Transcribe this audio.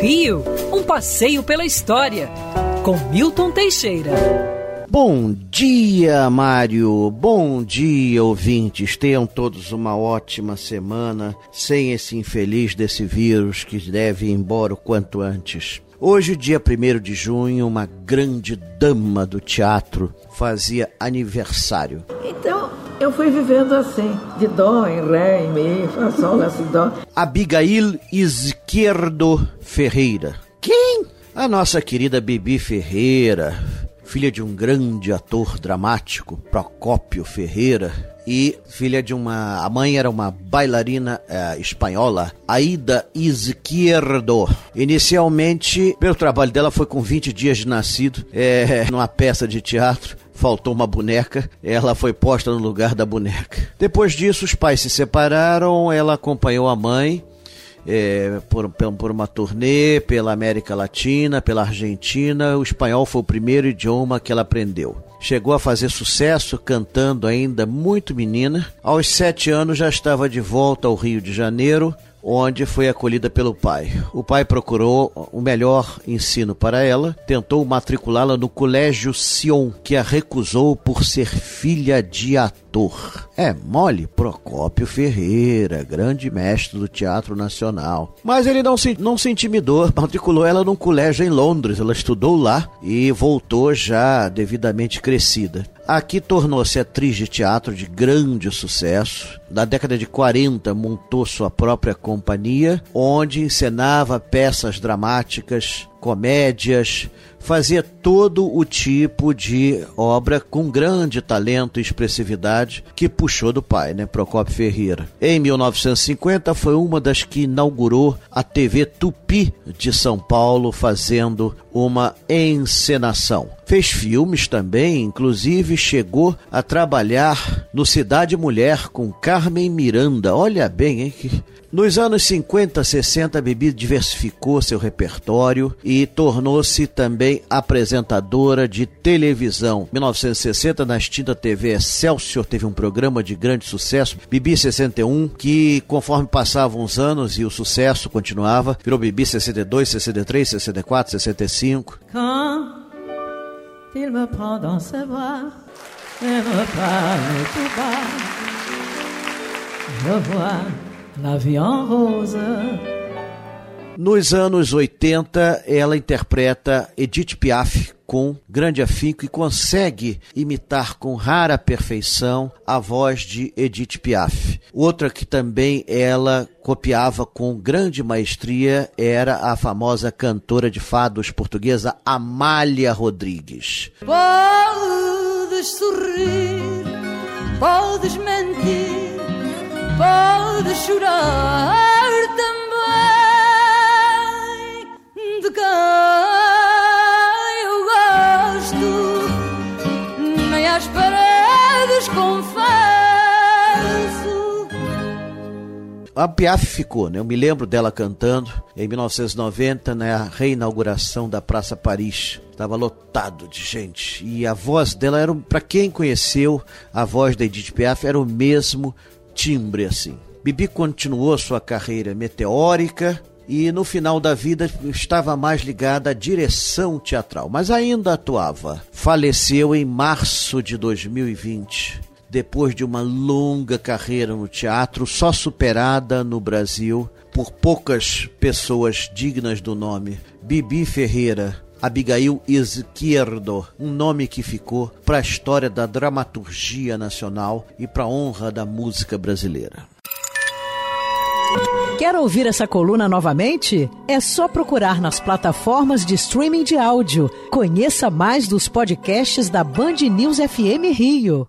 Rio, um passeio pela história, com Milton Teixeira. Bom dia, Mário. Bom dia, ouvintes. Tenham todos uma ótima semana sem esse infeliz desse vírus que deve ir embora o quanto antes. Hoje, dia 1 de junho, uma grande dama do teatro fazia aniversário. Eu fui vivendo assim, de dó em ré, em mi, fá, sol, lá, si, dó. Abigail Izquierdo Ferreira. Quem? A nossa querida Bibi Ferreira, filha de um grande ator dramático, Procópio Ferreira, e filha de uma. A mãe era uma bailarina eh, espanhola, Aida Izquierdo. Inicialmente, pelo trabalho dela foi com 20 dias de nascido, eh, numa peça de teatro. Faltou uma boneca, ela foi posta no lugar da boneca. Depois disso, os pais se separaram, ela acompanhou a mãe é, por, por uma turnê pela América Latina, pela Argentina. O espanhol foi o primeiro idioma que ela aprendeu. Chegou a fazer sucesso cantando ainda muito menina. Aos sete anos já estava de volta ao Rio de Janeiro, onde foi acolhida pelo pai. O pai procurou o melhor ensino para ela, tentou matriculá-la no Colégio Sion, que a recusou por ser filha de ator. É mole Procópio Ferreira, grande mestre do Teatro Nacional. Mas ele não se, não se intimidou, matriculou ela num colégio em Londres. Ela estudou lá e voltou já devidamente crescida. Aqui tornou-se atriz de teatro de grande sucesso. Na década de 40 montou sua própria companhia, onde encenava peças dramáticas, comédias, fazia todo o tipo de obra com grande talento e expressividade que puxou do pai, né, Procopio Ferreira. Em 1950 foi uma das que inaugurou a TV Tupi de São Paulo, fazendo uma encenação. Fez filmes também, inclusive chegou a trabalhar no Cidade Mulher com Carmen Miranda. Olha bem, hein? Nos anos 50, 60, a Bibi diversificou seu repertório e tornou-se também apresentadora de televisão. Em 1960, na extinta TV Excelsior, teve um programa de grande sucesso, Bibi 61, que conforme passavam os anos e o sucesso continuava, virou Bibi 62, 63, 64, 65. Quand il me prend dans ses bras et me parle tout bas, je vois la vie en rose. Nos anos 80, ela interpreta Edith Piaf com grande afinco e consegue imitar com rara perfeição a voz de Edith Piaf. Outra que também ela copiava com grande maestria era a famosa cantora de fados portuguesa Amália Rodrigues. Podes sorrir, podes mentir, podes chorar também de quem eu gosto, nem às paredes confesso. A Piaf ficou, né? Eu me lembro dela cantando em 1990 na reinauguração da Praça Paris. Estava lotado de gente e a voz dela era, para quem conheceu a voz da Edith Piaf, era o mesmo timbre assim. Bibi continuou sua carreira meteórica e no final da vida estava mais ligada à direção teatral, mas ainda atuava. Faleceu em março de 2020 depois de uma longa carreira no teatro, só superada no Brasil por poucas pessoas dignas do nome. Bibi Ferreira, Abigail Izquierdo, um nome que ficou para a história da dramaturgia nacional e para a honra da música brasileira. Quer ouvir essa coluna novamente? É só procurar nas plataformas de streaming de áudio. Conheça mais dos podcasts da Band News FM Rio.